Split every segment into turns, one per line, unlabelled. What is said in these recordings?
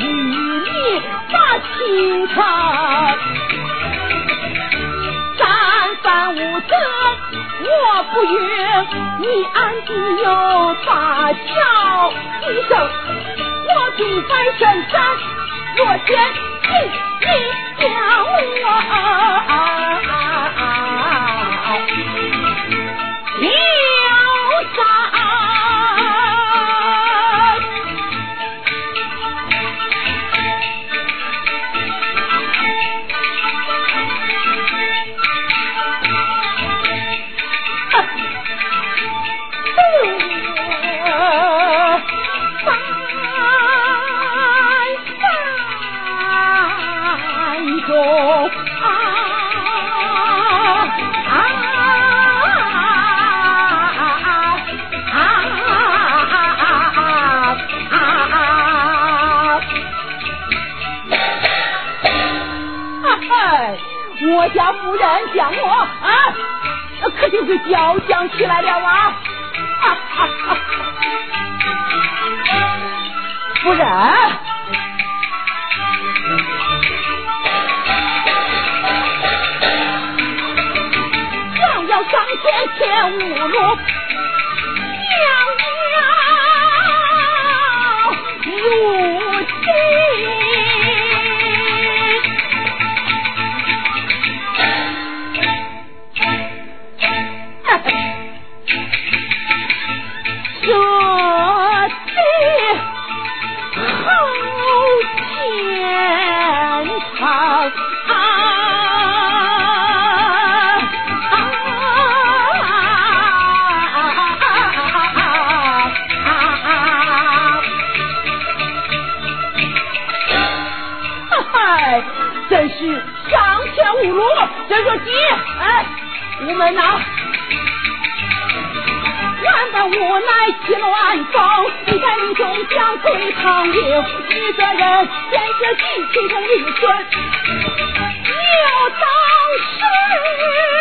与你把情长，三番五次我不愿你暗地又大叫一声，我平翻身山落天你你将我。夫人将我啊，可就是交响起来了啊！夫人，想要上天前五路，真是上天无路，这个急，哎，无门呐，万般无奈起乱风，一代英雄将归唐营，一个人见自己心中一损，要当时。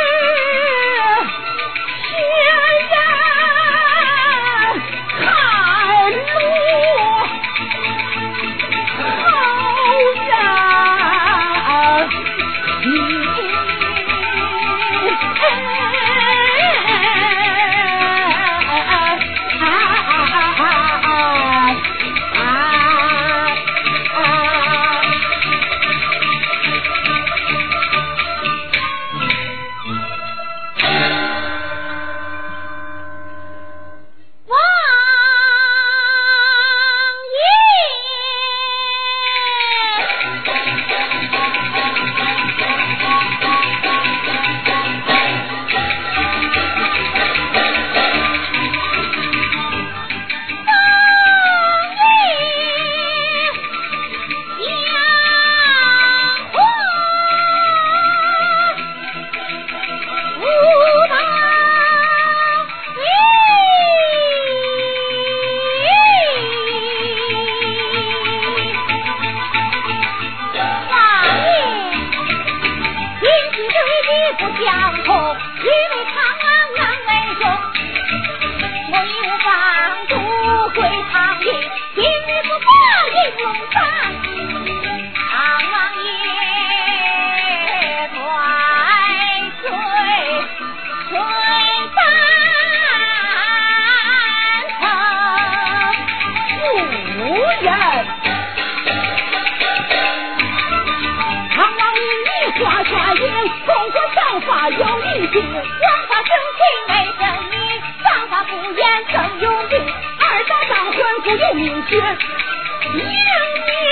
年轻有为，英雄，英雄在在迎风的江南，白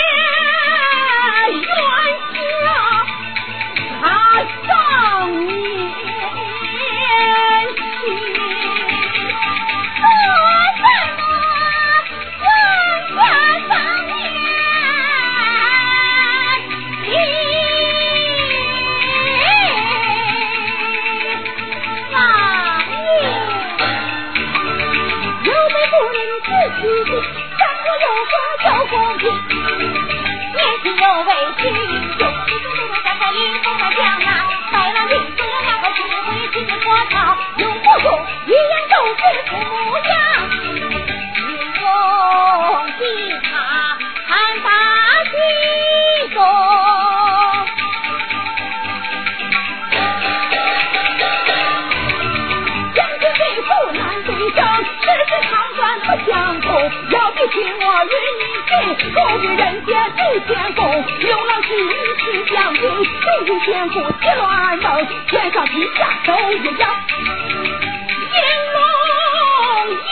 天赋，喜怒哀乐，天上地下都一样。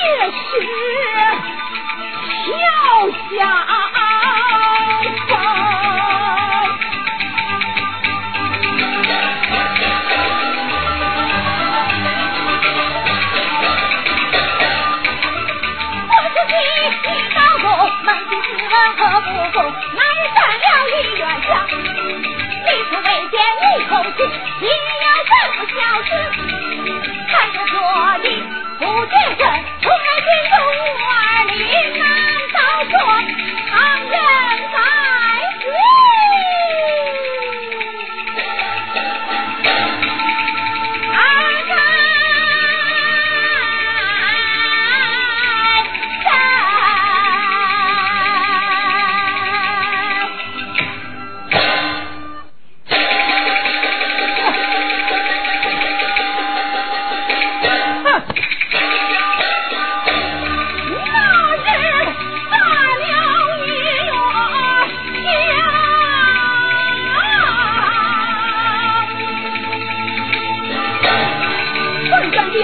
是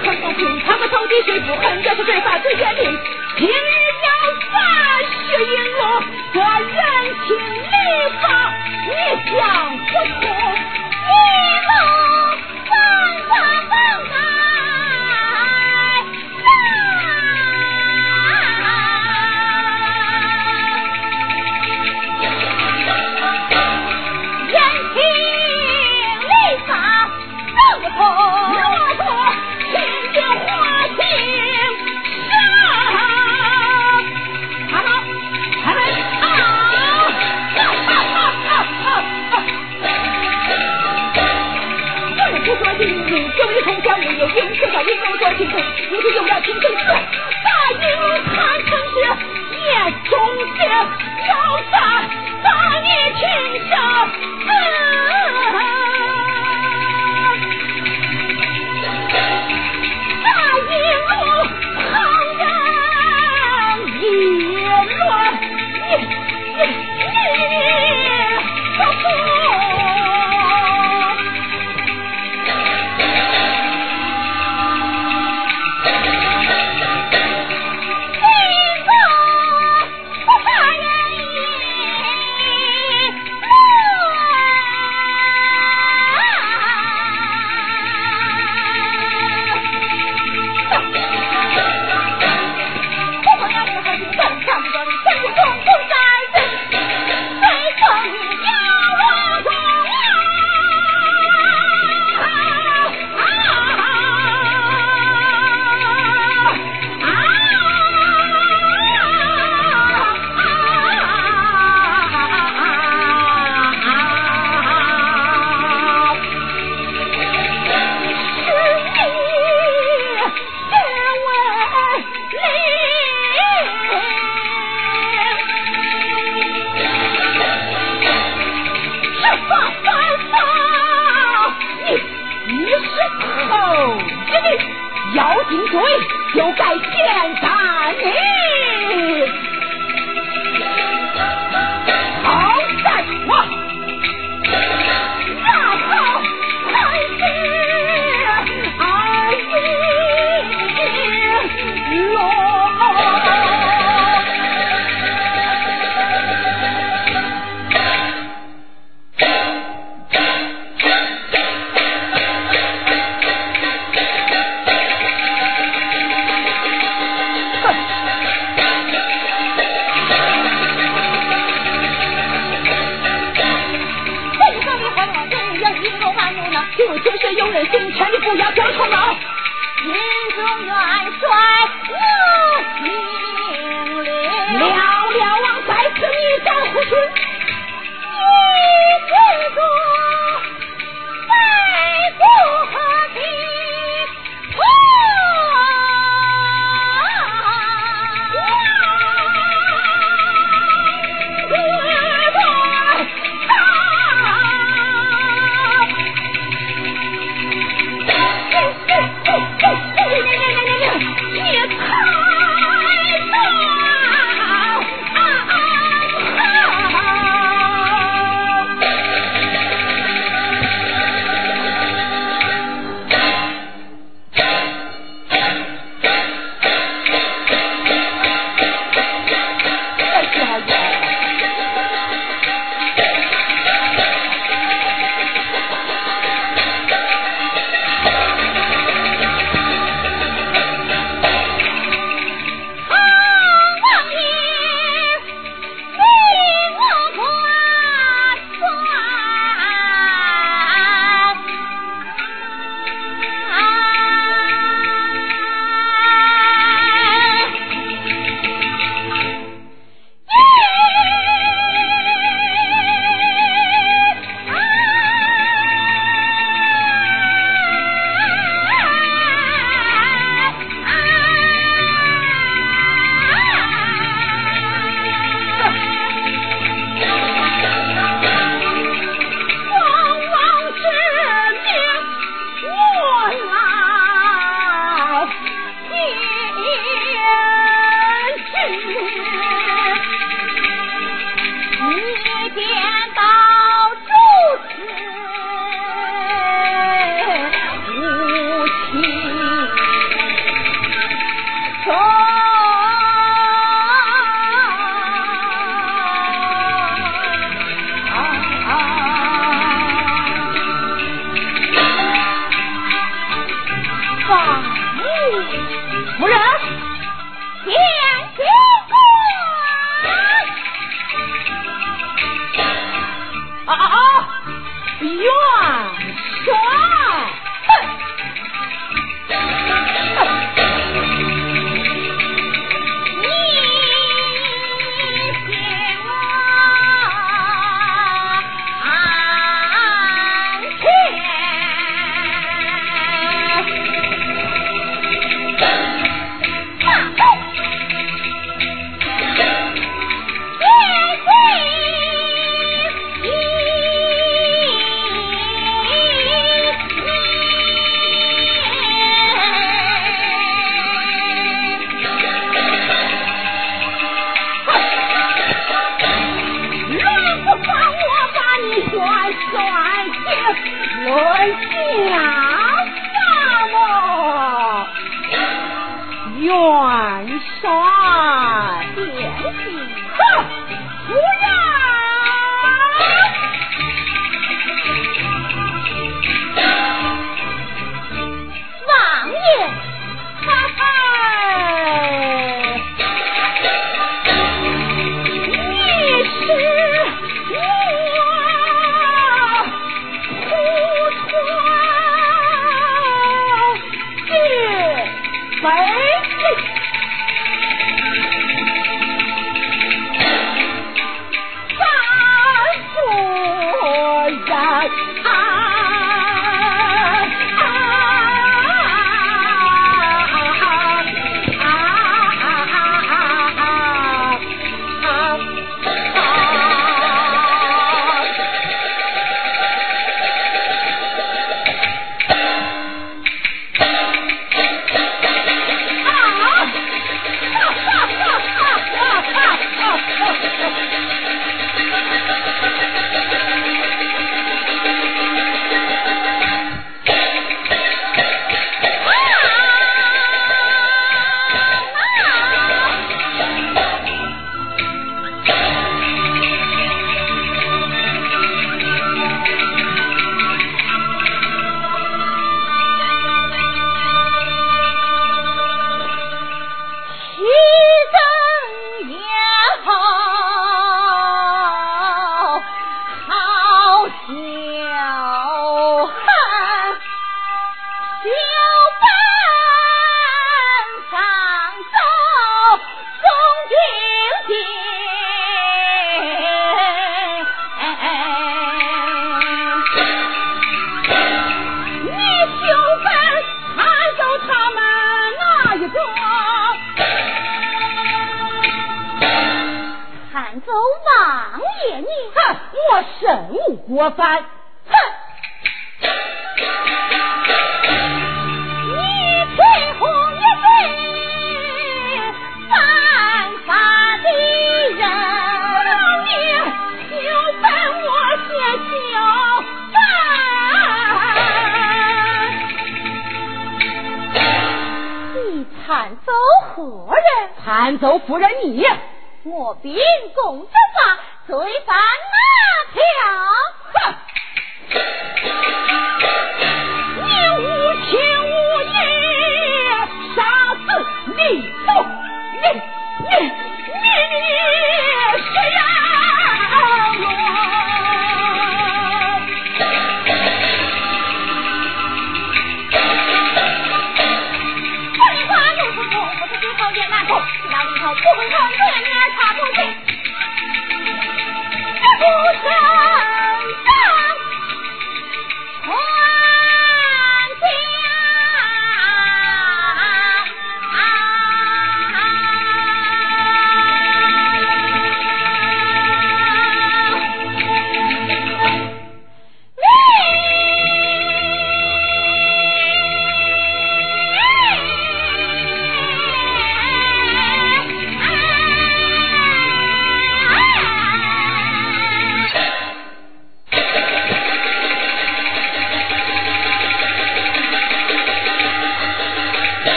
谁？不恨？要是对法最严厉，今日要杀血银罗，做人情礼法，你想不通？你能反反见大吉有人心劝你不要叫错了，心中元帅我心领，了了王在此你敢胡去？哼不要。来，他过犯，哼！
你吹红一嘴犯法的人，
你就本我写小
犯，你参奏何人？
参奏夫人你，
我秉公执法，罪犯。我们看